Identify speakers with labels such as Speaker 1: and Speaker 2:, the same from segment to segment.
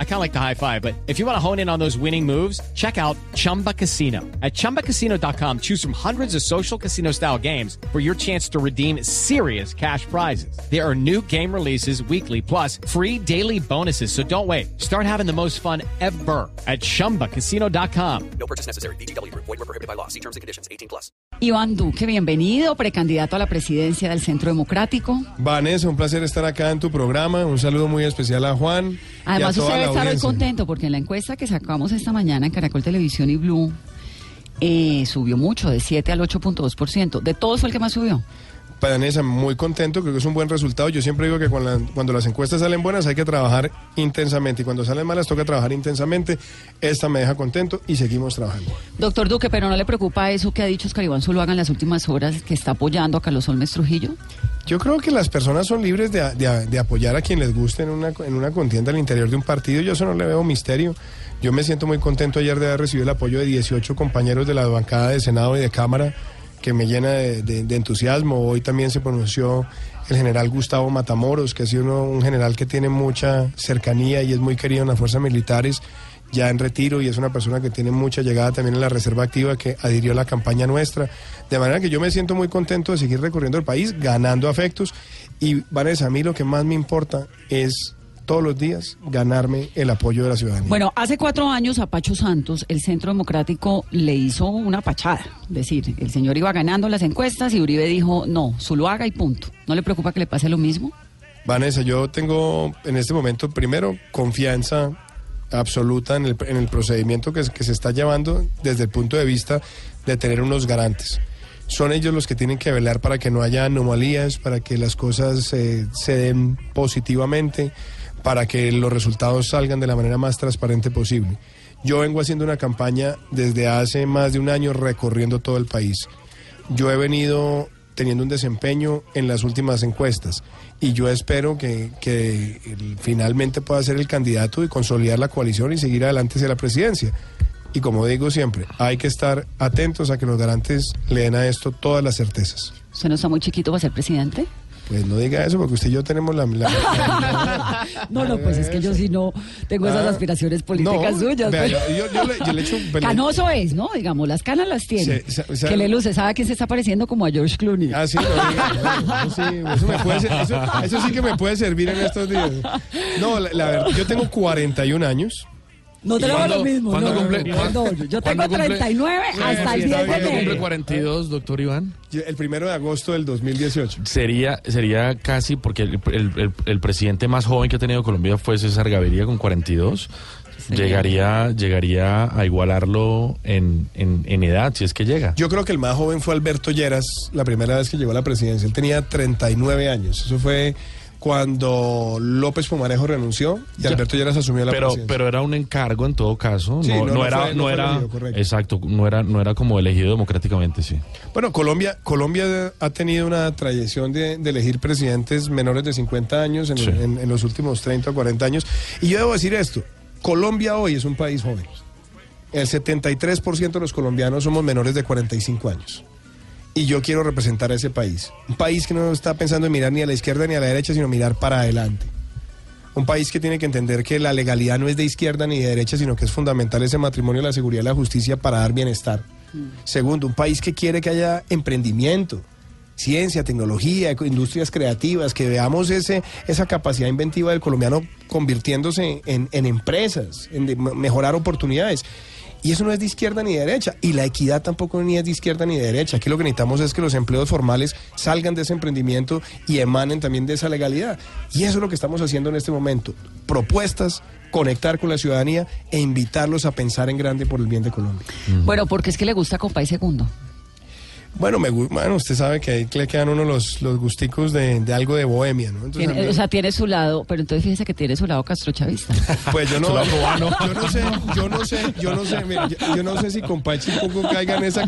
Speaker 1: I kind of like the high five, but if you want to hone in on those winning moves, check out Chumba Casino. At chumbacasino.com, choose from hundreds of social casino style games for your chance to redeem serious cash prizes. There are new game releases weekly, plus free daily bonuses. So don't wait. Start having the most fun ever at chumbacasino.com.
Speaker 2: No purchase necessary. BGW. Void were prohibited by law. See terms and conditions. 18 plus.
Speaker 3: Iván Duque, bienvenido, precandidato a la presidencia del Centro Democrático.
Speaker 4: Vanessa, un placer estar acá en tu programa. Un saludo muy especial a Juan.
Speaker 3: Además, usted debe estar hoy contento porque en la encuesta que sacamos esta mañana en Caracol Televisión y Blue eh, subió mucho, de 7 al 8.2%. De todos fue el que más subió.
Speaker 4: Vanessa, muy contento, creo que es un buen resultado. Yo siempre digo que cuando, la- cuando las encuestas salen buenas hay que trabajar intensamente y cuando salen malas toca trabajar intensamente. Esta me deja contento y seguimos trabajando.
Speaker 3: Doctor Duque, pero ¿no le preocupa eso que ha dicho Oscar Iván Zuluaga en las últimas horas, que está apoyando a Carlos Olmes Trujillo?
Speaker 4: Yo creo que las personas son libres de, de- de apoyar a quien les guste en una, en una contienda al interior de un partido. Yo eso no le veo misterio. Yo me siento muy contento ayer de haber recibido el apoyo de 18 compañeros de la bancada de Senado y de Cámara, que me llena de, entusiasmo. Hoy también se pronunció el general Gustavo Matamoros, que ha sido uno- un general que tiene mucha cercanía y es muy querido en las fuerzas militares, ya en retiro, y es una persona que tiene mucha llegada también en la reserva activa, que adhirió a la campaña nuestra. De manera que yo me siento muy contento de seguir recorriendo el país, ganando afectos. Y Vanessa, a mí lo que más me importa es todos los días ganarme el apoyo de la ciudadanía.
Speaker 3: Bueno, hace cuatro años a Pacho Santos, el Centro Democrático le hizo una pachada. Es decir, el señor iba ganando las encuestas y Uribe dijo, no, Zuluaga y punto. ¿No le preocupa que le pase lo mismo?
Speaker 4: Vanessa, yo tengo en este momento, primero, confianza absoluta en el, en el procedimiento que, se- que se está llevando desde el punto de vista de tener unos garantes. Son ellos los que tienen que velar para que no haya anomalías, para que las cosas eh, se den positivamente, para que los resultados salgan de la manera más transparente posible. Yo vengo haciendo una campaña desde hace más de un año recorriendo todo el país. Yo he venido teniendo un desempeño en las últimas encuestas y yo espero que, finalmente pueda ser el candidato y consolidar la coalición y seguir adelante hacia la presidencia. Y como digo siempre, hay que estar atentos a que los garantes le den a esto todas las certezas.
Speaker 3: ¿Usted no está muy chiquito para ser presidente?
Speaker 4: Pues no diga eso porque usted y yo tenemos la... la-
Speaker 3: No, no, pues es que yo sí no tengo esas
Speaker 4: Ah,
Speaker 3: aspiraciones políticas
Speaker 4: no,
Speaker 3: suyas.
Speaker 4: vea,
Speaker 3: pues.
Speaker 4: yo, yo- yo le, yo le echo...
Speaker 3: Canoso es, ¿no? Digamos, las canas las tiene.
Speaker 4: Se- se- se-
Speaker 3: que le luce, ¿sabe quién se está pareciendo como a George Clooney?
Speaker 4: Ah, sí, no diga, no, eso, sí, eso me puede ser- eso- eso sí que me puede servir en estos días. No, la, la verdad, yo tengo 41 años.
Speaker 3: No tenemos lo mismo.
Speaker 5: cuándo
Speaker 3: no,
Speaker 5: cumple-
Speaker 3: no,
Speaker 5: cuándo-
Speaker 3: no, yo tengo
Speaker 5: cumple-
Speaker 3: 39 hasta el
Speaker 4: está
Speaker 3: 10 de
Speaker 4: bien.
Speaker 5: ¿Cuándo
Speaker 3: enero.
Speaker 5: cumple 42, doctor Iván?
Speaker 4: El primero de agosto del 2018.
Speaker 5: Sería, sería casi, porque el, el- el- el presidente más joven que ha tenido Colombia fue César Gaviria con 42. Llegaría, llegaría a igualarlo en, en, en edad, si es que llega.
Speaker 4: Yo creo que el más joven fue Alberto Lleras, la primera vez que llegó a la presidencia. Él tenía 39 años. Eso fue cuando López Pumarejo renunció y
Speaker 5: Ya.
Speaker 4: Alberto Lleras asumió la
Speaker 5: pero,
Speaker 4: presidencia.
Speaker 5: pero era un encargo en todo caso.
Speaker 4: Sí,
Speaker 5: no,
Speaker 4: no,
Speaker 5: no
Speaker 4: no
Speaker 5: era,
Speaker 4: fue- no
Speaker 5: era,
Speaker 4: elegido,
Speaker 5: exacto, no era, no era como elegido democráticamente, sí.
Speaker 4: Bueno, Colombia, Colombia ha tenido una tradición de, de elegir presidentes menores de 50 años en,
Speaker 5: Sí.
Speaker 4: en- en los últimos 30 o 40 años. Y yo debo decir esto, Colombia hoy es un país joven. El 73% de los colombianos somos menores de 45 años. Y yo quiero representar a ese país. Un país que no está pensando en mirar ni a la izquierda ni a la derecha, sino mirar para adelante. Un país que tiene que entender que la legalidad no es de izquierda ni de derecha, sino que es fundamental ese matrimonio, la seguridad y la justicia para dar bienestar. Segundo, un país que quiere que haya emprendimiento, ciencia, tecnología, industrias creativas, que veamos ese, esa capacidad inventiva del colombiano convirtiéndose en, en empresas, en de- mejorar oportunidades. Y eso no es de izquierda ni de derecha. Y la equidad tampoco ni es de izquierda ni de derecha. Aquí lo que necesitamos es que los empleos formales salgan de ese emprendimiento y emanen también de esa legalidad. Y eso es lo que estamos haciendo en este momento. Propuestas, conectar con la ciudadanía e invitarlos a pensar en grande por el bien de Colombia.
Speaker 3: Bueno, porque es que le gusta Compay Segundo.
Speaker 4: Bueno, me, bueno, usted sabe que ahí le quedan uno los, los gusticos de, de algo de bohemia, ¿no? Entonces, a
Speaker 3: Tiene-
Speaker 4: mí-
Speaker 3: o sea, tiene su lado, pero entonces fíjese que tiene su lado castrochavista.
Speaker 4: pues yo no, yo no sé, yo no sé, yo no sé, mire, yo, yo no sé si Compachi un poco caiga en esa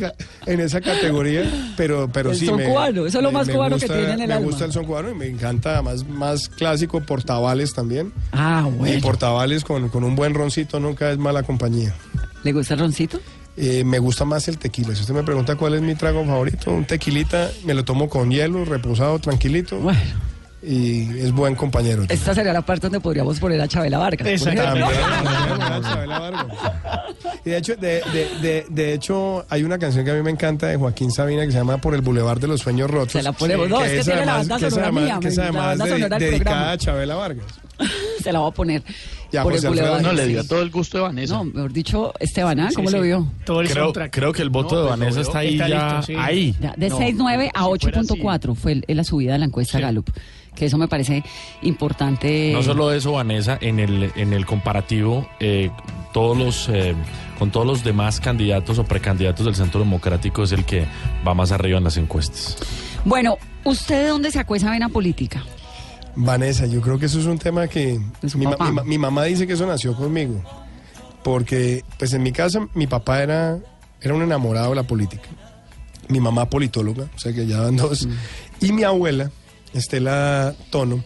Speaker 4: en esa categoría, pero pero
Speaker 3: El
Speaker 4: sí
Speaker 3: son
Speaker 4: me,
Speaker 3: cubano, eso es lo más
Speaker 4: me
Speaker 3: cubano que
Speaker 4: gusta-
Speaker 3: tiene en el
Speaker 4: Me
Speaker 3: alma.
Speaker 4: gusta el son cubano y me encanta más más clásico portavales también.
Speaker 3: Ah,
Speaker 4: Y
Speaker 3: bueno.
Speaker 4: portavales con, con un buen roncito nunca es mala compañía.
Speaker 3: ¿Le gusta el roncito?
Speaker 4: Eh, me gusta más el tequila. Si usted me pregunta cuál es mi trago favorito, un tequilita, me lo tomo con hielo, reposado, tranquilito.
Speaker 3: Bueno,
Speaker 4: Y es buen compañero.
Speaker 3: esta sería la parte donde podríamos poner a Chabela Vargas.
Speaker 4: Vargas. Y de hecho, de, de- de- de hecho, hay una canción que a mí me encanta de Joaquín Sabina que se llama Por el Boulevard de los Sueños Rotos.
Speaker 3: Se la ponemos. No, es que tiene la banda
Speaker 4: que
Speaker 3: sonora
Speaker 4: además-
Speaker 3: mía,
Speaker 4: que es
Speaker 3: la
Speaker 4: además dedicada
Speaker 3: programa.
Speaker 4: a Chabela Vargas.
Speaker 3: Se la voy a poner.
Speaker 4: Ya,
Speaker 3: por el
Speaker 4: José Alfredo,
Speaker 3: Boulevard.
Speaker 6: No, le
Speaker 3: sí.
Speaker 6: dio todo el gusto de Vanessa.
Speaker 3: No, mejor dicho, Esteban, ¿ah? ¿cómo
Speaker 7: Sí,
Speaker 3: lo vio?
Speaker 7: Todo el
Speaker 5: Creo, creo que el voto
Speaker 6: No,
Speaker 5: de
Speaker 6: pues,
Speaker 5: Vanessa está ahí
Speaker 7: Está
Speaker 5: ya.
Speaker 7: listo, sí.
Speaker 5: Ahí.
Speaker 3: Ya, de
Speaker 6: No,
Speaker 3: 6.9 a
Speaker 6: si fuera
Speaker 3: 8.4 fue el- la subida de la encuesta Gallup. Que eso me parece importante.
Speaker 5: No solo eso, Vanessa, en el, en el comparativo, eh, todos los, eh, con todos los demás candidatos o precandidatos del Centro Democrático es el que va más arriba en las encuestas.
Speaker 3: Bueno, ¿usted de dónde sacó esa vena política?
Speaker 4: Vanessa, yo creo que eso es un tema que mi, ma-
Speaker 3: papá.
Speaker 4: mi ma- mi mamá dice que eso nació conmigo. Porque, pues en mi casa, mi papá era, era un enamorado de la política. Mi mamá politóloga, o sea que ya van dos. Y mi abuela, Estela Tono,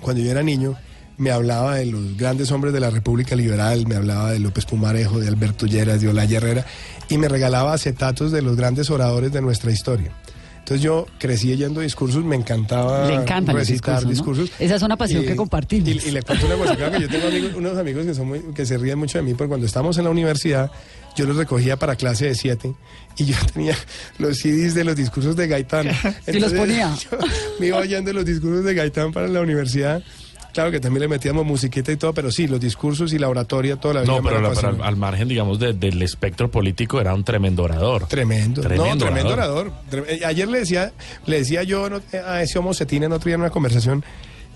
Speaker 4: cuando yo era niño, me hablaba de los grandes hombres de la República Liberal, me hablaba de López Pumarejo, de Alberto Lleras, de Olaya Herrera, y me regalaba acetatos de los grandes oradores de nuestra historia. Entonces yo crecí yendo discursos, me encantaba
Speaker 3: Le encantan los
Speaker 4: recitar
Speaker 3: discursos, ¿no?
Speaker 4: discursos.
Speaker 3: Esa es una pasión que compartimos.
Speaker 4: Y, y le cuento una cosa, claro que yo tengo amigos- unos amigos que, son muy- que se ríen mucho de mí, porque cuando estábamos en la universidad, yo los recogía para clase de siete y yo tenía los CDs de los discursos de Gaitán.
Speaker 3: ¿Sí los ponía?
Speaker 4: yo me iba oyendo los discursos de Gaitán para la universidad. Claro que también le metíamos musiquita y todo, pero sí, los discursos y la oratoria toda la vida.
Speaker 5: No, pero, la- pero al, margen, digamos, de- del espectro político, era un tremendo orador.
Speaker 4: Tremendo,
Speaker 5: Tremendo
Speaker 4: no, tremendo
Speaker 5: orador.
Speaker 4: eh, Ayer le decía, le decía yo a ese homo cetina en otro día en una conversación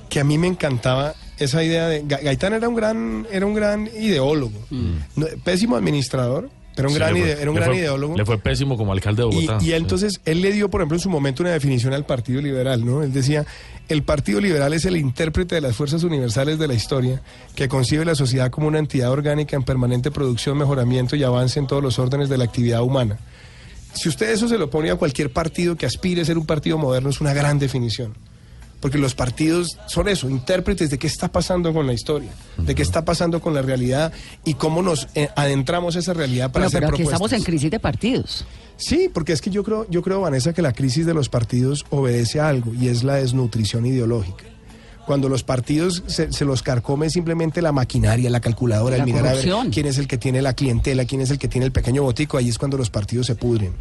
Speaker 4: que a mí me encantaba esa idea de Ga- Gaitán era un gran, era un gran ideólogo, No, pésimo administrador, pero un.
Speaker 5: Sí,
Speaker 4: gran,
Speaker 5: fue-
Speaker 4: era un gran
Speaker 5: fue-
Speaker 4: ideólogo.
Speaker 5: Le fue pésimo como alcalde de Bogotá.
Speaker 4: y entonces él le dio, por ejemplo, en su momento una definición al Partido Liberal, ¿no? Él decía, el Partido Liberal es el intérprete de las fuerzas universales de la historia, que concibe la sociedad como una entidad orgánica en permanente producción, mejoramiento y avance en todos los órdenes de la actividad humana. Si usted eso se lo pone a cualquier partido que aspire a ser un partido moderno, es una gran definición. Porque los partidos son eso, intérpretes de qué está pasando con la historia, de qué está pasando con la realidad y cómo nos eh, adentramos a esa realidad para
Speaker 3: Bueno,
Speaker 4: hacer
Speaker 3: pero aquí
Speaker 4: propuestas.
Speaker 3: estamos en crisis de partidos.
Speaker 4: Sí, porque es que yo creo, yo creo, Vanessa, que la crisis de los partidos obedece a algo y es la desnutrición ideológica. Cuando los partidos se, se los carcome simplemente la maquinaria, la calculadora,
Speaker 3: La
Speaker 4: el mirar a ver quién es el que tiene la clientela, quién es el que tiene el pequeño botico, ahí es cuando los partidos se pudren.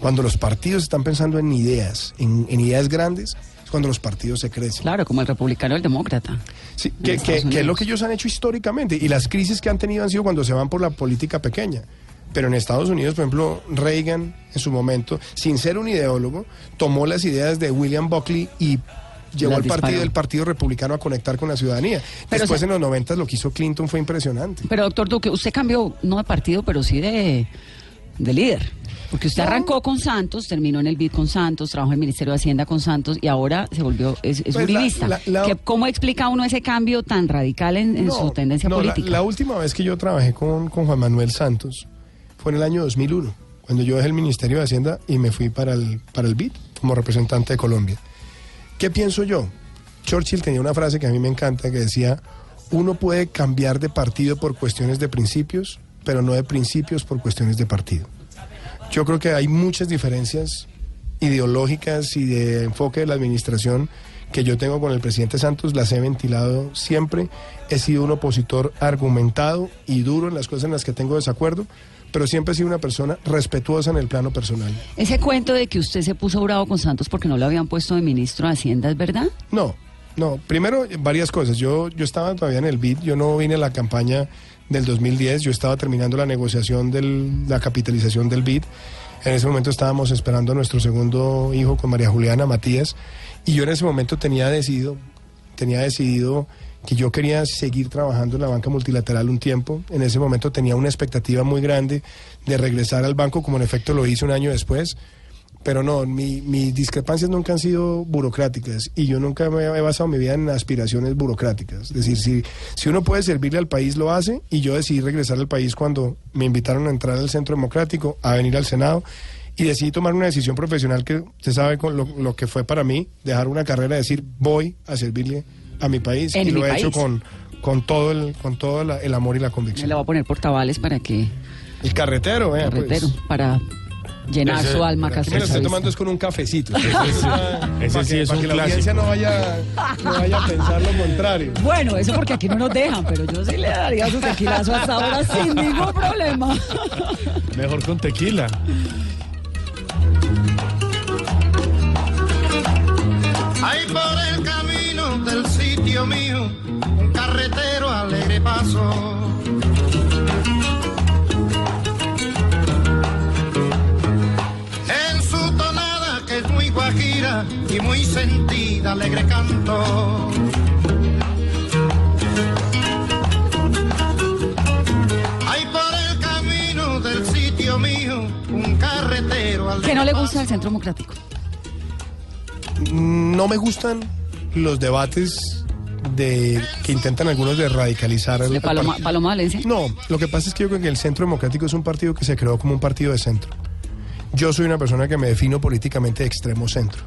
Speaker 4: Cuando los partidos están pensando en ideas, en, en ideas grandes, es cuando los partidos se crecen.
Speaker 3: Claro, como el republicano y el demócrata.
Speaker 4: Sí, que, que- que es lo que ellos han hecho históricamente. Y las crisis que han tenido han sido cuando se van por la política pequeña. Pero en Estados Unidos, por ejemplo, Reagan, en su momento, sin ser un ideólogo, tomó las ideas de William Buckley y llevó
Speaker 3: Las
Speaker 4: al partido, el Partido Republicano a conectar con la ciudadanía.
Speaker 3: Pero
Speaker 4: Después,
Speaker 3: se-
Speaker 4: en los 90, lo que hizo Clinton fue impresionante.
Speaker 3: Pero doctor Duque, usted cambió no de partido, pero sí de, de líder. Porque usted arrancó con Santos, terminó en el BID con Santos, trabajó en el Ministerio de Hacienda con Santos y ahora se volvió, es, es
Speaker 4: Pues la-
Speaker 3: uribista.
Speaker 4: la- la-
Speaker 3: ¿Qué- ¿Cómo explica uno ese cambio tan radical en, en
Speaker 4: No,
Speaker 3: su tendencia
Speaker 4: no,
Speaker 3: política?
Speaker 4: La, última vez que yo trabajé con, con Juan Manuel Santos fue en el año 2001, cuando yo dejé el Ministerio de Hacienda y me fui para el, para el BID como representante de Colombia. ¿Qué pienso yo? Churchill tenía una frase que a mí me encanta que decía, uno puede cambiar de partido por cuestiones de principios, pero no de principios por cuestiones de partido. Yo creo que hay muchas diferencias ideológicas y de enfoque de la administración que yo tengo con el presidente Santos, las he ventilado siempre. He sido un opositor argumentado y duro en las cosas en las que tengo desacuerdo, pero siempre he sido una persona respetuosa en el plano personal.
Speaker 3: Ese cuento de que usted se puso bravo con Santos porque no lo habían puesto de ministro de Hacienda, ¿es verdad?
Speaker 4: No, no. Primero, varias cosas. Yo, yo estaba todavía en el BID, yo no vine a la campaña del 2010, yo estaba terminando la negociación de la capitalización del BID. En ese momento estábamos esperando a nuestro segundo hijo con María Juliana Matías y yo en ese momento tenía decidido, tenía decidido que yo quería seguir trabajando en la banca multilateral un tiempo. En ese momento tenía una expectativa muy grande de regresar al banco, como en efecto lo hice un año después. Pero no, mi- mis discrepancias nunca han sido burocráticas y yo nunca me he basado mi vida en aspiraciones burocráticas. Es decir, si, si uno puede servirle al país, lo hace y yo decidí regresar al país cuando me invitaron a entrar al Centro Democrático, a venir al Senado y decidí tomar una decisión profesional que usted sabe con lo, lo que fue para mí, dejar una carrera, decir voy a servirle a mi país
Speaker 3: En
Speaker 4: y lo he hecho con, con todo, el, con todo la- el amor y la
Speaker 3: Me
Speaker 4: convicción.
Speaker 3: la voy a poner portavales para que
Speaker 4: El carretero, vea,
Speaker 3: carretero,
Speaker 4: pues.
Speaker 3: para llenar
Speaker 5: Ese-
Speaker 3: su alma
Speaker 4: Aquí me lo estoy tomando es con un cafecito.
Speaker 5: ese
Speaker 4: para
Speaker 5: sí
Speaker 4: que,
Speaker 5: es
Speaker 4: para
Speaker 5: un
Speaker 4: que la audiencia no vaya, no vaya a pensar lo contrario.
Speaker 3: Bueno, eso porque aquí no nos dejan, pero yo sí le daría su tequilazo hasta ahora sin ningún problema.
Speaker 5: Mejor con tequila.
Speaker 6: Hay por el camino del sitio mío un carretero alegre paso. Y muy sentida, alegre canto. Hay por el camino del sitio mío un carretero alegre
Speaker 3: ¿Qué no le gusta al Centro Democrático?
Speaker 4: No me gustan los debates de que intentan algunos de radicalizar al-
Speaker 3: ¿De
Speaker 4: al
Speaker 3: Paloma. Paloma Valencia?
Speaker 4: No, lo que pasa es que yo creo que el Centro Democrático es un partido que se creó como un partido de centro. Yo soy una persona que me defino políticamente de extremo centro.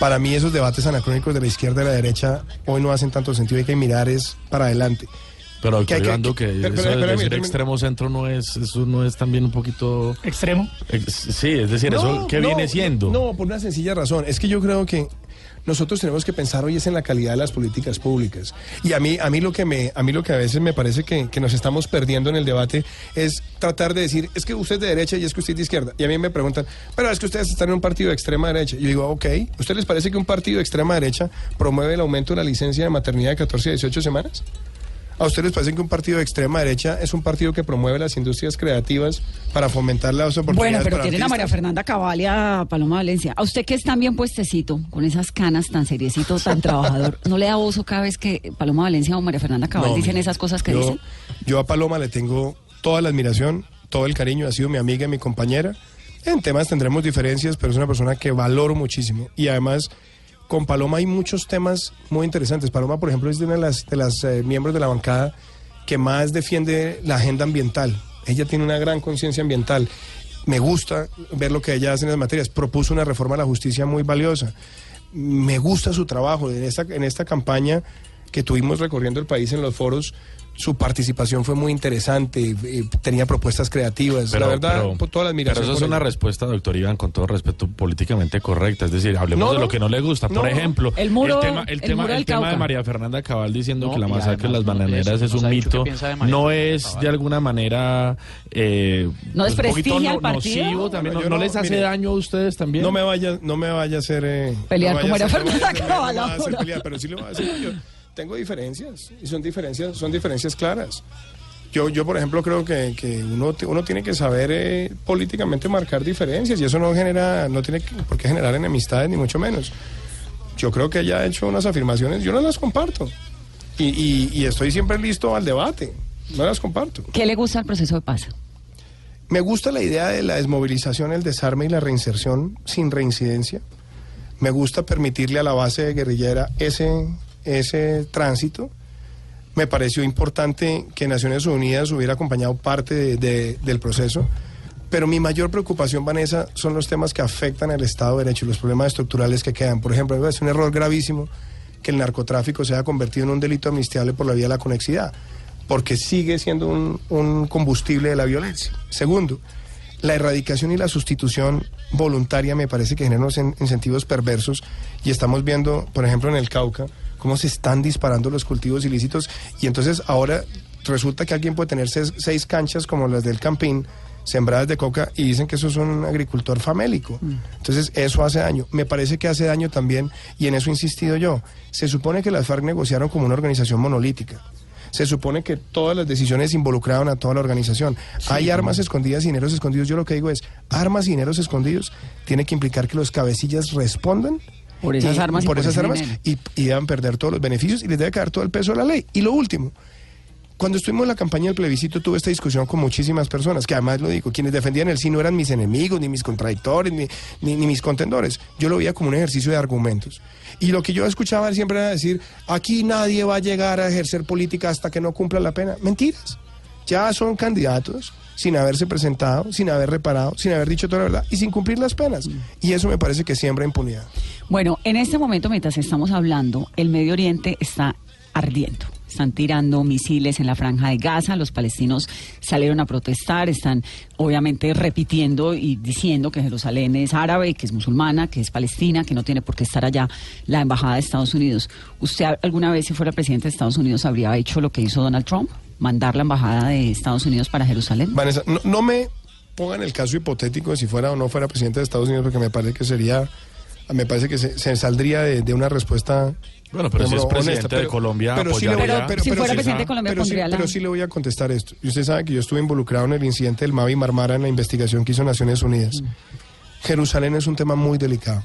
Speaker 4: Para mí esos debates anacrónicos de la izquierda y la derecha hoy no hacen tanto sentido, hay que mirar es para adelante.
Speaker 5: Pero doctor
Speaker 4: que-
Speaker 5: Ivando, que,
Speaker 4: que- pero-
Speaker 5: eso
Speaker 4: pero-
Speaker 5: de decir extremo centro no es, eso no es también un poquito...
Speaker 7: Extremo.
Speaker 5: ex- Sí, es decir, eso ¿qué
Speaker 4: no,
Speaker 5: viene siendo?
Speaker 4: No, por una sencilla razón. Es que yo creo que nosotros tenemos que pensar hoy es en la calidad de las políticas públicas. Y a mí, a mí lo que me, a mí lo que a veces me parece que, que nos estamos perdiendo en el debate es tratar de decir, es que usted es de derecha y es que usted es de izquierda. Y a mí me preguntan, pero es que ustedes están en un partido de extrema derecha. Y yo digo, ok, ¿a usted les parece que un partido de extrema derecha promueve el aumento de la licencia de maternidad de 14 a 18 semanas? ¿A ustedes les parece que un partido de extrema derecha es un partido que promueve las industrias creativas para fomentar las oportunidades
Speaker 3: Bueno, pero
Speaker 4: para
Speaker 3: tienen a? María Fernanda Cabal y a Paloma Valencia. A usted que es tan bien puestecito, con esas canas tan seriecito, tan trabajador, ¿no le da oso cada vez que Paloma Valencia o María Fernanda Cabal
Speaker 4: No,
Speaker 3: dicen esas cosas que
Speaker 4: yo,
Speaker 3: dicen?
Speaker 4: Yo a Paloma le tengo toda la admiración, todo el cariño, ha sido mi amiga y mi compañera. En temas tendremos diferencias, pero es una persona que valoro muchísimo. Y además, con Paloma hay muchos temas muy interesantes. Paloma, por ejemplo, es de una de las, eh, miembros de la bancada que más defiende la agenda ambiental. Ella tiene una gran conciencia ambiental. Me gusta ver lo que ella hace en las materias. Propuso una reforma a la justicia muy valiosa. Me gusta su trabajo. En esta, en esta campaña que tuvimos recorriendo el país en los foros, su participación fue muy interesante, eh, tenía propuestas creativas. la verdad,
Speaker 5: pero-
Speaker 4: toda la admiración.
Speaker 5: Pero eso es una respuesta, doctor Iván, con todo respeto, políticamente correcta. Es decir, hablemos
Speaker 4: No,
Speaker 5: de lo que no le gusta. Por ejemplo,
Speaker 3: El muro-
Speaker 5: tema, el
Speaker 3: el
Speaker 5: tema,
Speaker 3: muro
Speaker 5: el tema de. María Fernanda Cabal diciendo
Speaker 8: No,
Speaker 5: que la masacre de las bananeras
Speaker 8: eso,
Speaker 5: es un mito. No es
Speaker 8: Cabal.
Speaker 5: de alguna manera. Eh,
Speaker 3: ¿No
Speaker 5: pues,
Speaker 3: desprestigia al
Speaker 5: no-
Speaker 3: partido?
Speaker 5: nocivo también.
Speaker 4: No,
Speaker 5: ¿No,
Speaker 4: yo
Speaker 5: no
Speaker 4: no,
Speaker 5: les hace
Speaker 4: mire,
Speaker 5: daño a ustedes también?
Speaker 4: No me vaya, no me vaya a hacer eh,
Speaker 3: Pelear
Speaker 4: no
Speaker 3: con María Fernanda Cabal
Speaker 4: pero sí le voy a decir tengo diferencias y son diferencias, son diferencias claras. Yo, yo por ejemplo, creo que, que uno, uno tiene que saber eh, políticamente marcar diferencias y eso no genera, no tiene por qué generar enemistades ni mucho menos. Yo creo que ella ha hecho unas afirmaciones, yo no las comparto y, y- y estoy siempre listo al debate, no las comparto.
Speaker 3: ¿Qué le gusta al proceso de paz?
Speaker 4: Me gusta la idea de la desmovilización, el desarme y la reinserción sin reincidencia. Me gusta permitirle a la base guerrillera ese, ese tránsito. Me pareció importante que Naciones Unidas hubiera acompañado parte de- de- del proceso. Pero mi mayor preocupación, Vanessa, son los temas que afectan al Estado de Derecho y los problemas estructurales que quedan. Por ejemplo, es un error gravísimo que el narcotráfico se haya convertido en un delito amnistiable por la vía de la conexidad, porque sigue siendo un, un combustible de la violencia. Segundo, la erradicación y la sustitución voluntaria me parece que generan unos in- incentivos perversos y estamos viendo, por ejemplo, en el Cauca, cómo se están disparando los cultivos ilícitos y entonces ahora resulta que alguien puede tener seis, seis canchas como las del Campín sembradas de coca y dicen que eso es un agricultor famélico. Entonces eso hace daño. Me parece que hace daño también, y en eso he insistido yo, se supone que las FARC negociaron como una organización monolítica. Se supone que todas las decisiones involucraban a toda la organización. Hay armas escondidas y dineros escondidos. Yo lo que digo es, armas y dineros escondidos tiene que implicar que los cabecillas respondan
Speaker 3: Por esas
Speaker 4: y-
Speaker 3: armas y
Speaker 4: por
Speaker 3: por
Speaker 4: esas armas y, y deban perder todos los beneficios y les debe caer todo el peso de la ley. Y lo último, cuando estuvimos en la campaña del plebiscito tuve esta discusión con muchísimas personas, que además lo digo, quienes defendían el sí no eran mis enemigos, ni mis contradictores, ni, ni, ni mis contendores. Yo lo veía como un ejercicio de argumentos. Y lo que yo escuchaba siempre era decir, aquí nadie va a llegar a ejercer política hasta que no cumpla la pena. Mentiras. Ya son candidatos sin haberse presentado, sin haber reparado, sin haber dicho toda la verdad y sin cumplir las penas. Y eso me parece que siembra impunidad.
Speaker 3: Bueno, en este momento, mientras estamos hablando, el Medio Oriente está ardiendo. Están tirando misiles en la franja de Gaza. Los palestinos salieron a protestar. Están obviamente repitiendo y diciendo que Jerusalén es árabe, que es musulmana, que es palestina, que no tiene por qué estar allá la embajada de Estados Unidos. ¿Usted alguna vez, si fuera presidente de Estados Unidos, habría hecho lo que hizo Donald Trump? Mandar la embajada de Estados Unidos para Jerusalén.
Speaker 4: Vanessa, no, no me pongan el caso hipotético de si fuera o no fuera presidente de Estados Unidos, porque me parece que sería, me parece que se, se saldría de, de una respuesta.
Speaker 5: Bueno, pero si es presidente de Colombia,
Speaker 4: pero sí le voy a-
Speaker 5: apoyaría-
Speaker 3: Pero si fuera presidente de Colombia,
Speaker 4: pero sí,
Speaker 3: pondría la-
Speaker 4: pero sí le voy a contestar esto. Y usted sabe que yo estuve involucrado en el incidente del Mavi Marmara en la investigación que hizo Naciones Unidas. Jerusalén es un tema muy delicado,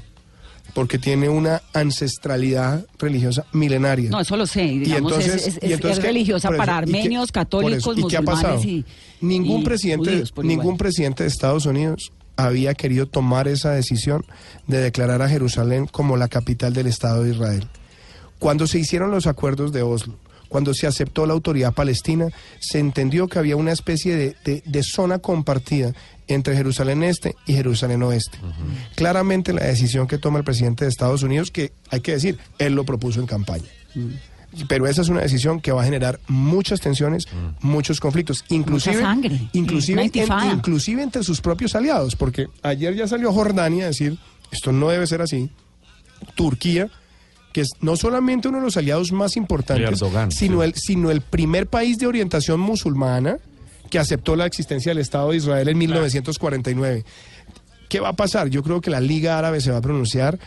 Speaker 4: porque tiene una ancestralidad religiosa milenaria.
Speaker 3: No, eso lo sé. Y Digamos,
Speaker 4: entonces,
Speaker 3: es, es-
Speaker 4: y
Speaker 3: es-
Speaker 4: entonces
Speaker 3: es religiosa
Speaker 4: eso,
Speaker 3: para
Speaker 4: ¿y qué-
Speaker 3: armenios, católicos,
Speaker 4: eso, ¿y qué ha pasado?
Speaker 3: musulmanes y
Speaker 4: ningún
Speaker 3: y
Speaker 4: presidente,
Speaker 3: judíos
Speaker 4: ningún
Speaker 3: igual.
Speaker 4: presidente de Estados Unidos había querido tomar esa decisión de declarar a Jerusalén como la capital del Estado de Israel. Cuando se hicieron los acuerdos de Oslo, cuando se aceptó la autoridad palestina, se entendió que había una especie de, de- de zona compartida entre Jerusalén Este y Jerusalén Oeste. Claramente la decisión que toma el presidente de Estados Unidos, que hay que decir, él lo propuso en campaña. Pero esa es una decisión que va a generar muchas tensiones, muchos conflictos, inclusive,
Speaker 3: sangre,
Speaker 4: inclusive,
Speaker 3: una
Speaker 4: en-
Speaker 3: intifada.
Speaker 4: inclusive entre sus propios aliados, porque ayer ya salió Jordania a decir esto no debe ser así. Turquía, que es no solamente uno de los aliados más importantes,
Speaker 5: Erdogan,
Speaker 4: sino
Speaker 5: sí.
Speaker 4: el sino el primer país de orientación musulmana que aceptó la existencia del Estado de Israel en 1949. ¿Qué va a pasar? Yo creo que la Liga Árabe se va a pronunciar,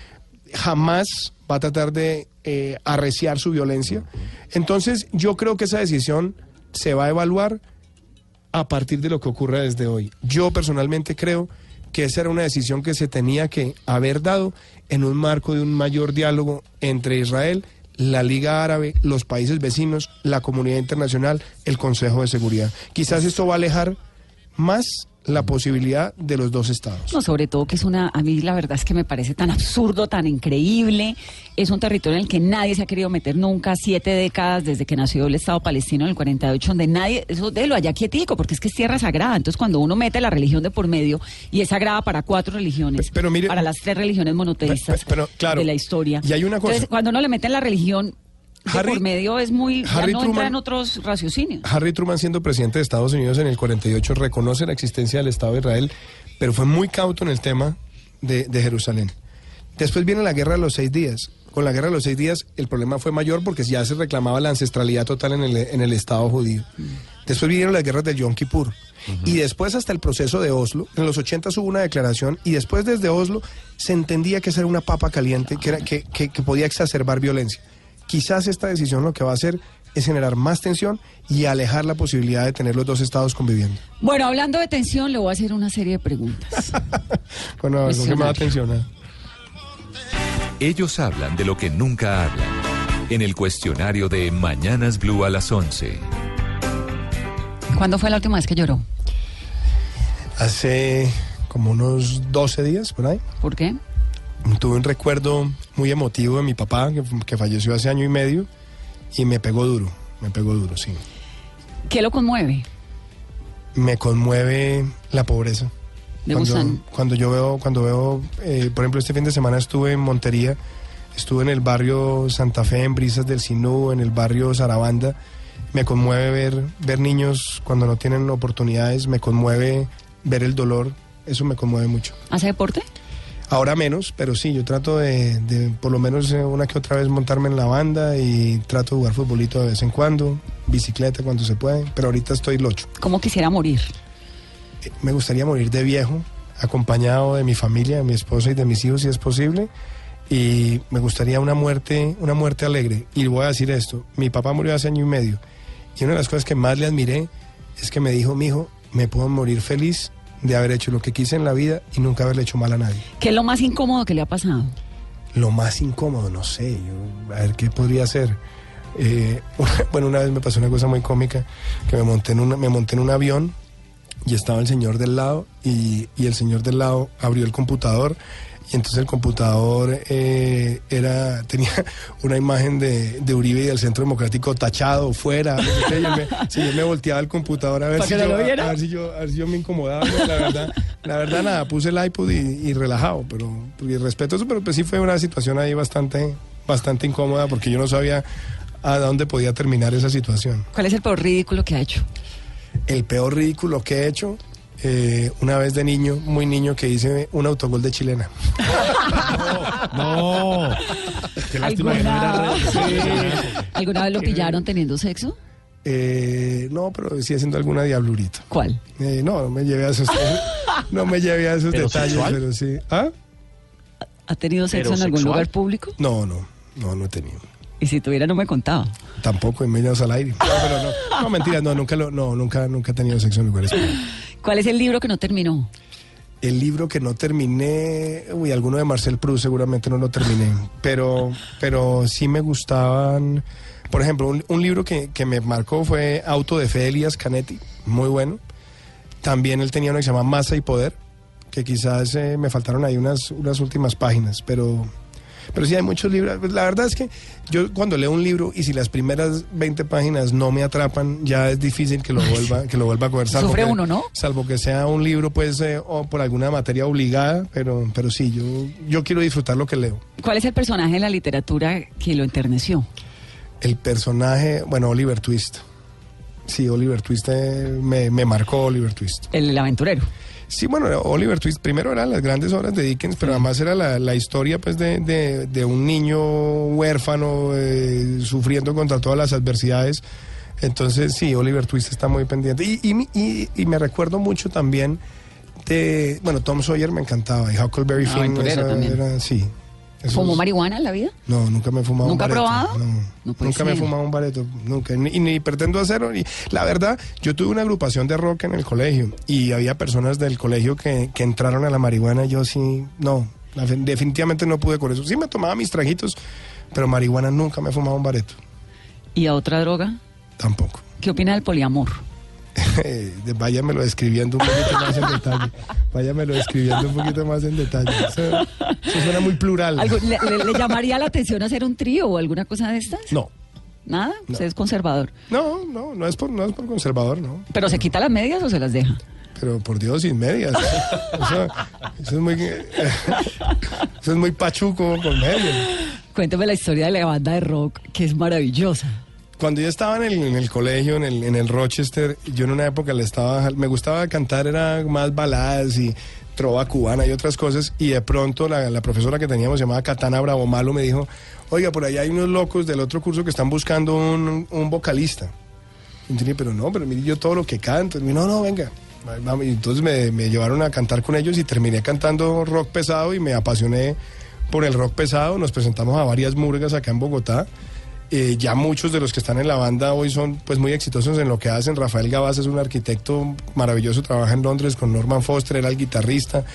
Speaker 4: jamás va a tratar de eh, arreciar su violencia. Entonces, yo creo que esa decisión se va a evaluar a partir de lo que ocurre desde hoy. Yo personalmente creo que esa era una decisión que se tenía que haber dado en un marco de un mayor diálogo entre Israel, la Liga Árabe, los países vecinos, la comunidad internacional, el Consejo de Seguridad. Quizás esto va a alejar más la posibilidad de los dos estados.
Speaker 3: No, sobre todo que es una, a mí la verdad es que me parece tan absurdo, tan increíble. Es un territorio en el que nadie se ha querido meter nunca, siete décadas desde que nació el Estado palestino en el 48, donde nadie, eso déjelo allá quietico, porque es que es tierra sagrada. Entonces cuando uno mete la religión de por medio y es sagrada para cuatro religiones,
Speaker 4: Pe- pero mire-
Speaker 3: para las tres religiones monoteístas
Speaker 4: pero, claro,
Speaker 3: de la historia.
Speaker 4: y hay una cosa.
Speaker 3: Entonces cuando uno le mete la religión de
Speaker 4: Harry-
Speaker 3: por medio es muy,
Speaker 4: Harry
Speaker 3: no entra
Speaker 4: Truman-
Speaker 3: en otros raciocinios.
Speaker 4: Harry Truman, siendo presidente de Estados Unidos en el 48, reconoce la existencia del Estado de Israel, pero fue muy cauto en el tema de, de Jerusalén. Después viene la guerra de los seis días. Con la guerra de los seis días el problema fue mayor porque ya se reclamaba la ancestralidad total en el, en el Estado judío. Después vinieron las guerras del Yom Kippur. Y después hasta el proceso de Oslo. En los 80 hubo una declaración y después desde Oslo se entendía que esa era una papa caliente que, era, que, que- que podía exacerbar violencia. Quizás esta decisión lo que va a hacer es generar más tensión y alejar la posibilidad de tener los dos estados conviviendo.
Speaker 3: Bueno, hablando de tensión, le voy a hacer una serie de preguntas.
Speaker 4: Bueno, a ¿con qué me da atención? ah?
Speaker 7: Ellos hablan de lo que nunca hablan. En el cuestionario de Mañanas Blue a las 11.
Speaker 3: ¿Cuándo fue la última vez que lloró?
Speaker 4: Hace como unos 12 días, por ahí,
Speaker 3: ¿Por qué?
Speaker 4: Tuve un recuerdo muy emotivo de mi papá, que, que falleció hace año y medio, y me pegó duro, me pegó duro, sí.
Speaker 3: ¿Qué lo conmueve?
Speaker 4: Me conmueve la pobreza.
Speaker 3: ¿Le
Speaker 4: cuando, cuando yo veo, cuando veo, eh, por ejemplo, este fin de semana estuve en Montería, estuve en el barrio Santa Fe, en Brisas del Sinú, en el barrio Zarabanda. Me conmueve ver, ver niños cuando no tienen oportunidades, me conmueve ver el dolor, eso me conmueve mucho.
Speaker 3: ¿Hace deporte?
Speaker 4: Ahora menos, pero sí, yo trato de, de por lo menos eh, una que otra vez montarme en la banda y trato de jugar futbolito de vez en cuando, bicicleta cuando se puede, pero ahorita estoy locho.
Speaker 3: ¿Cómo quisiera morir?
Speaker 4: Eh, Me gustaría morir de viejo, acompañado de mi familia, de mi esposa y de mis hijos si es posible. Y me gustaría una muerte, una muerte alegre. Y voy a decir esto, mi papá murió hace año y medio. Y una de las cosas que más le admiré es que me dijo, mi hijo, me puedo morir feliz de haber hecho lo que quise en la vida y nunca haberle hecho mal a nadie.
Speaker 3: ¿Qué es lo más incómodo que le ha pasado?
Speaker 4: Lo más incómodo, no sé, yo, a ver qué podría ser. Eh, bueno, una vez me pasó una cosa muy cómica, que me monté en, una- me monté en un avión y estaba el señor del lado y, y el señor del lado abrió el computador y entonces el computador eh, era tenía una imagen de, de Uribe y del Centro Democrático tachado fuera. no sé qué, y yo me, sí, yo me volteaba el computador a ver,
Speaker 3: ¿Para
Speaker 4: si yo, a, ver si yo, a ver si yo me incomodaba. no, la verdad, la verdad nada, puse el iPod y, y relajado, pero porque respeto eso, pero pues sí fue una situación ahí bastante, bastante incómoda porque yo no sabía a dónde podía terminar esa situación.
Speaker 3: ¿Cuál es el peor ridículo que ha hecho?
Speaker 4: El peor ridículo que he hecho, eh, una vez de niño, muy niño, que hice un autogol de chilena.
Speaker 5: No. Qué lástima que no
Speaker 3: ¿Alguna,
Speaker 5: hubiera redes sociales.
Speaker 3: ¿Alguna vez lo pillaron teniendo sexo?
Speaker 4: Eh, no, pero sí haciendo alguna diablurita.
Speaker 3: ¿Cuál?
Speaker 4: Eh, no, no me llevé a esos, no me llevé a esos
Speaker 5: ¿Pero
Speaker 4: detalles,
Speaker 5: sexual?
Speaker 4: pero sí. ¿Ah?
Speaker 3: ¿Ha tenido sexo
Speaker 5: ¿Pero
Speaker 3: en algún
Speaker 5: sexual?
Speaker 3: lugar público?
Speaker 4: No, no, no, no he tenido.
Speaker 3: Y si tuviera no me contaba.
Speaker 4: Tampoco en medios al aire. No, pero no, no, mentira, no, nunca, lo, no, nunca, nunca he tenido sexo en lugares públicos.
Speaker 3: ¿Cuál es el libro que no terminó?
Speaker 4: El libro que no terminé, uy, alguno de Marcel Proust seguramente no lo terminé, pero, pero sí me gustaban, por ejemplo, un, libro que, que me marcó fue Auto de Fe de Elías Canetti, muy bueno. También él tenía uno que se llama Masa y Poder, que quizás eh, me faltaron ahí unas, unas últimas páginas, pero, pero sí hay muchos libros. La verdad es que yo cuando leo un libro y si las primeras 20 páginas no me atrapan, ya es difícil que lo vuelva, que lo vuelva a coger. salvo
Speaker 3: Sufre
Speaker 4: que-
Speaker 3: uno, ¿no?
Speaker 4: Salvo que sea un libro, pues, eh, o por alguna materia obligada, pero, pero sí, yo, yo quiero disfrutar lo que leo.
Speaker 3: ¿Cuál es el personaje de la literatura que lo enterneció?
Speaker 4: El personaje, bueno, Oliver Twist. Sí, Oliver Twist eh, me, me marcó Oliver Twist.
Speaker 3: El, el aventurero.
Speaker 4: Sí, bueno, Oliver Twist primero eran las grandes obras de Dickens, pero además era la, la historia pues de, de- de un niño huérfano eh, sufriendo contra todas las adversidades. Entonces sí, Oliver Twist está muy pendiente. Y, y, y- y me recuerdo mucho también de, bueno, Tom Sawyer me encantaba y Huckleberry
Speaker 3: Ah,
Speaker 4: Finn. era- sí. Esos-
Speaker 3: ¿Fumó marihuana en la vida?
Speaker 4: no, nunca me he fumado
Speaker 3: ¿Nunca
Speaker 4: un bareto.
Speaker 3: probado?
Speaker 4: No, nunca me he fumado un bareto, nunca. Y ni pretendo hacerlo. Ni, la verdad, yo tuve una agrupación de rock en el colegio y había personas del colegio que, que entraron a la marihuana. Yo sí, no, definitivamente no pude con eso. Sí me tomaba mis trajitos, pero marihuana nunca me he fumado un bareto.
Speaker 3: ¿Y a otra droga?
Speaker 4: Tampoco.
Speaker 3: ¿Qué opina del poliamor?
Speaker 4: Váyamelo describiendo un poquito más en detalle. Váyamelo describiendo un poquito más en detalle. Eso, eso suena muy plural.
Speaker 3: ¿Algo- le, le- le llamaría la atención hacer un trío o alguna cosa de estas?
Speaker 4: No,
Speaker 3: ¿Nada? Usted es conservador.
Speaker 4: no, no, no es por, no es por conservador, no.
Speaker 3: ¿Pero se quita las medias o se las deja?
Speaker 4: Pero por Dios, sin medias. Eso, eso es muy. Eso es muy pachuco con medias.
Speaker 3: Cuénteme la historia de la banda de rock, que es maravillosa.
Speaker 4: Cuando yo estaba en el, en el colegio, en el, en el Rochester, yo en una época le estaba. Me gustaba cantar, era más baladas y trova cubana y otras cosas. Y de pronto la, la profesora que teníamos, llamada Katana Bravo Malo, me dijo: Oiga, por allá hay unos locos del otro curso que están buscando un, un vocalista. Y yo dije, pero no, pero mire yo todo lo que canto. Y no, no, venga. Y entonces me, me llevaron a cantar con ellos y terminé cantando rock pesado y me apasioné por el rock pesado. Nos presentamos a varias murgas acá en Bogotá. Eh, ya muchos de los que están en la banda hoy son pues muy exitosos en lo que hacen. Rafael Gabás es un arquitecto maravilloso, trabaja en Londres con Norman Foster, era el guitarrista.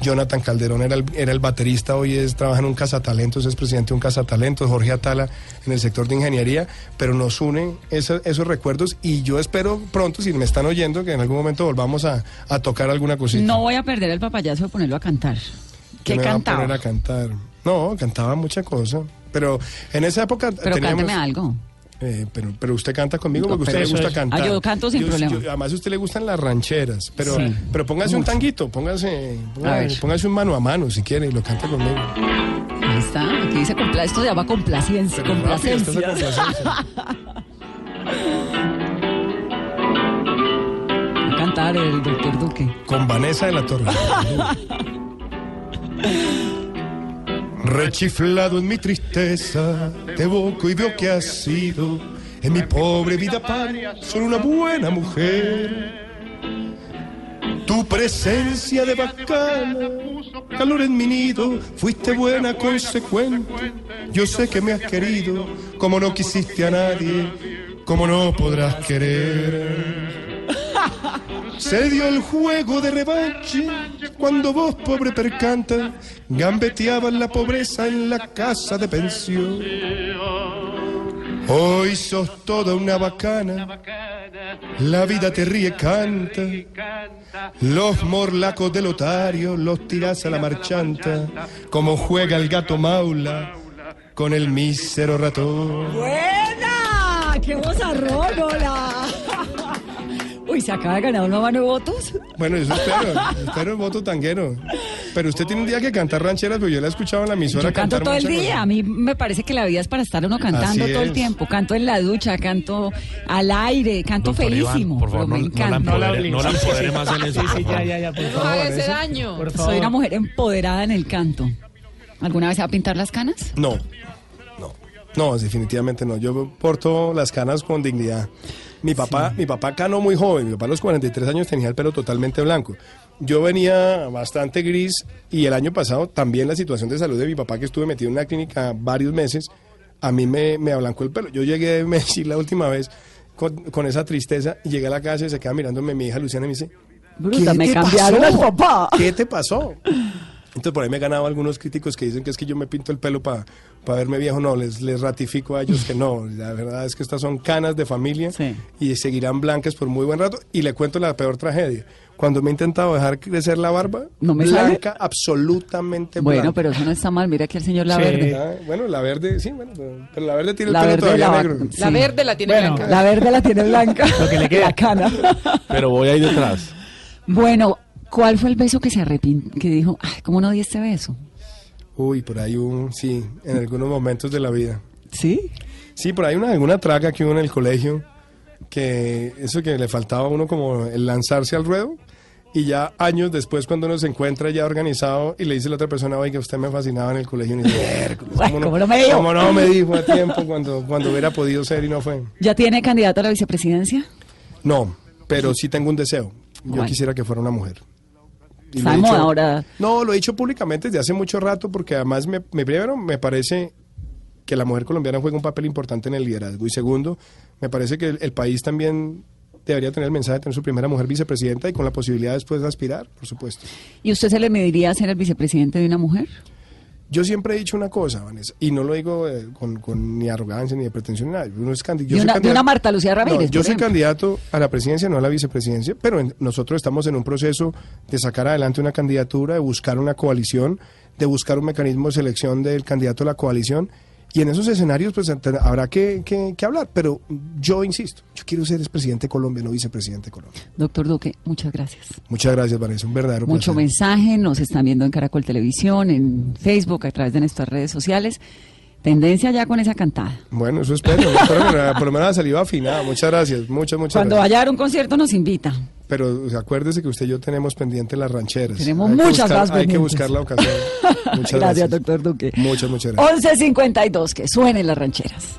Speaker 4: Jonathan Calderón era el, era el baterista, hoy es, trabaja en un cazatalentos, es presidente de un cazatalentos, Jorge Atala en el sector de ingeniería, pero nos unen esa- esos recuerdos y yo espero pronto, si me están oyendo, que en algún momento volvamos a, a tocar alguna cosita.
Speaker 3: No voy a perder el papayazo de ponerlo a cantar.
Speaker 4: Que
Speaker 3: ¿Qué
Speaker 4: me va a
Speaker 3: cantaba?
Speaker 4: poner a cantar. No, cantaba mucha cosa. Pero en esa época
Speaker 3: Pero
Speaker 4: teníamos...
Speaker 3: cánteme algo.
Speaker 4: Eh, pero, pero usted canta conmigo porque a usted le gusta
Speaker 3: es-
Speaker 4: cantar.
Speaker 3: Ah, yo canto sin problema.
Speaker 4: además a usted le gustan las rancheras, pero,
Speaker 3: Sí.
Speaker 4: pero póngase un tanguito, póngase, póngase, un mano a mano si quiere y lo canta conmigo.
Speaker 3: Ahí está. Aquí dice compla esto se llama complacencia.
Speaker 4: Pero rápido, esta es la
Speaker 3: complacencia. a cantar el doctor Duque.
Speaker 4: Con Vanessa de la Torre. Rechiflado en mi tristeza, te evoco y veo que has sido en mi pobre vida paria solo una buena mujer. Tu presencia de bacana, calor en mi nido, fuiste buena, consecuente. Yo sé que me has querido, como no quisiste a nadie, como no podrás querer. Se dio el juego de revanche cuando vos, pobre percanta, gambeteabas la pobreza en la casa de pensión. Hoy sos toda una bacana, la vida te ríe, canta. Los morlacos del otario los tirás a la marchanta, como juega el gato maula con el mísero ratón.
Speaker 3: ¡Buena! ¡Qué hola! Uy, ¿se acaba de ganar una mano de votos?
Speaker 4: Bueno, eso espero, espero el voto tanguero. Pero usted tiene un día que cantar rancheras, pero yo la he escuchado en la emisora
Speaker 3: Yo canto todo el día.
Speaker 4: cosas.
Speaker 3: A mí me parece que la vida es para estar uno cantando
Speaker 4: Así
Speaker 3: todo el tiempo. Canto en la ducha, canto al aire, canto
Speaker 5: Doctor Iván,
Speaker 3: felísimo.
Speaker 5: por
Speaker 3: pero
Speaker 5: favor,
Speaker 3: me
Speaker 5: no, no la
Speaker 3: encanta.
Speaker 5: empodere, no la empodere más en eso.
Speaker 8: Sí, sí, ya, ya, ya, por
Speaker 9: No
Speaker 8: favor.
Speaker 9: ese daño.
Speaker 8: Por favor.
Speaker 3: Soy una mujer empoderada en el canto. ¿Alguna vez se va a pintar las canas?
Speaker 4: No, no, definitivamente no. Yo porto las canas con dignidad. Mi papá, mi papá canó muy joven. Mi papá a los 43 años tenía el pelo totalmente blanco. Yo venía bastante gris y el año pasado también la situación de salud de mi papá, que estuve metido en una clínica varios meses, a mí me, me ablancó el pelo. Yo llegué de Medellín la última vez con, con esa tristeza y llegué a la casa y se queda mirándome mi hija Luciana y me dice,
Speaker 3: Bruta,
Speaker 4: ¿Qué
Speaker 3: me
Speaker 4: te
Speaker 3: cambiaron
Speaker 4: pasó?
Speaker 3: papá.
Speaker 4: ¿Qué te pasó? Entonces por ahí me he ganado algunos críticos que dicen que es que yo me pinto el pelo para verme viejo. No, les, les ratifico a ellos que no. La verdad es que estas son canas de familia
Speaker 3: Sí.
Speaker 4: y seguirán blancas por muy buen rato. Y le cuento la peor tragedia. Cuando me he intentado dejar crecer la barba,
Speaker 3: ¿No me
Speaker 4: blanca, absolutamente
Speaker 3: Bueno,
Speaker 4: blanca.
Speaker 3: pero eso no está mal. Mira aquí el señor La
Speaker 8: Sí.
Speaker 3: Verde.
Speaker 4: Ah, bueno, la verde, sí, bueno, pero, la verde tiene el
Speaker 3: La
Speaker 4: pelo
Speaker 3: verde
Speaker 4: todavía
Speaker 3: la
Speaker 4: negro.
Speaker 9: La verde la tiene
Speaker 8: Bueno.
Speaker 9: blanca.
Speaker 3: La verde la tiene blanca.
Speaker 8: Lo que le queda.
Speaker 3: La cana.
Speaker 5: Pero voy ahí detrás.
Speaker 3: Bueno, ¿cuál fue el beso que se arrepintió? Que dijo, ay, ¿cómo no di este beso?
Speaker 4: Uy, por ahí un, sí, en algunos momentos de la vida.
Speaker 3: ¿Sí?
Speaker 4: Sí, por ahí una, alguna traga que hubo en el colegio, que eso que le faltaba a uno como el lanzarse al ruedo, y ya años después cuando uno se encuentra ya organizado y le dice a la otra persona, oye, que usted me fascinaba en el colegio, y dice, "Miércoles,
Speaker 3: Ay, ¿cómo no me dijo?"
Speaker 4: ¿Cómo no me dijo a tiempo cuando, cuando hubiera podido ser y no fue?
Speaker 3: ¿Ya tiene candidato a la vicepresidencia?
Speaker 4: No, pero sí tengo un deseo. Yo quisiera que fuera una mujer.
Speaker 3: Moda
Speaker 4: dicho-
Speaker 3: ahora.
Speaker 4: No, lo he dicho públicamente desde hace mucho rato porque además me, me- primero me parece que la mujer colombiana juega un papel importante en el liderazgo y segundo, me parece que el, el país también debería tener el mensaje de tener su primera mujer vicepresidenta y con la posibilidad después de aspirar, por supuesto.
Speaker 3: ¿Y usted se le mediría a ser el vicepresidente de una mujer?
Speaker 4: Yo siempre he dicho una cosa, Vanessa, y no lo digo eh, con, con ni arrogancia ni de pretensión ni nada. Uno es yo
Speaker 3: De
Speaker 4: soy
Speaker 3: una- de una Marta Lucía Ramírez,
Speaker 4: No, yo soy
Speaker 3: ejemplo.
Speaker 4: candidato a la presidencia, no a la vicepresidencia, pero en- nosotros estamos en un proceso de sacar adelante una candidatura, de buscar una coalición, de buscar un mecanismo de selección del candidato a la coalición. Y en esos escenarios pues habrá que, que- que hablar, pero yo insisto, yo quiero ser presidente de Colombia, no vicepresidente de Colombia.
Speaker 3: Doctor Duque, muchas gracias.
Speaker 4: Muchas gracias, Vanessa, un verdadero
Speaker 3: Mucho
Speaker 4: placer.
Speaker 3: mensaje, nos están viendo en Caracol Televisión, en Facebook, a través de nuestras redes sociales. Tendencia ya con esa cantada.
Speaker 4: Bueno, eso espero, espero por lo menos la saliva afinada. Muchas gracias, muchas, muchas
Speaker 3: Cuando
Speaker 4: gracias.
Speaker 3: vaya a dar un concierto nos invita.
Speaker 4: Pero acuérdese que usted y yo tenemos pendiente las rancheras.
Speaker 3: Tenemos
Speaker 4: Hay
Speaker 3: muchas
Speaker 4: buscar-
Speaker 3: más
Speaker 4: Hay que buscar la ocasión. Muchas
Speaker 3: gracias,
Speaker 4: gracias.
Speaker 3: doctor Duque.
Speaker 4: Muchas, muchas gracias.
Speaker 3: 11.52, que suenen las rancheras.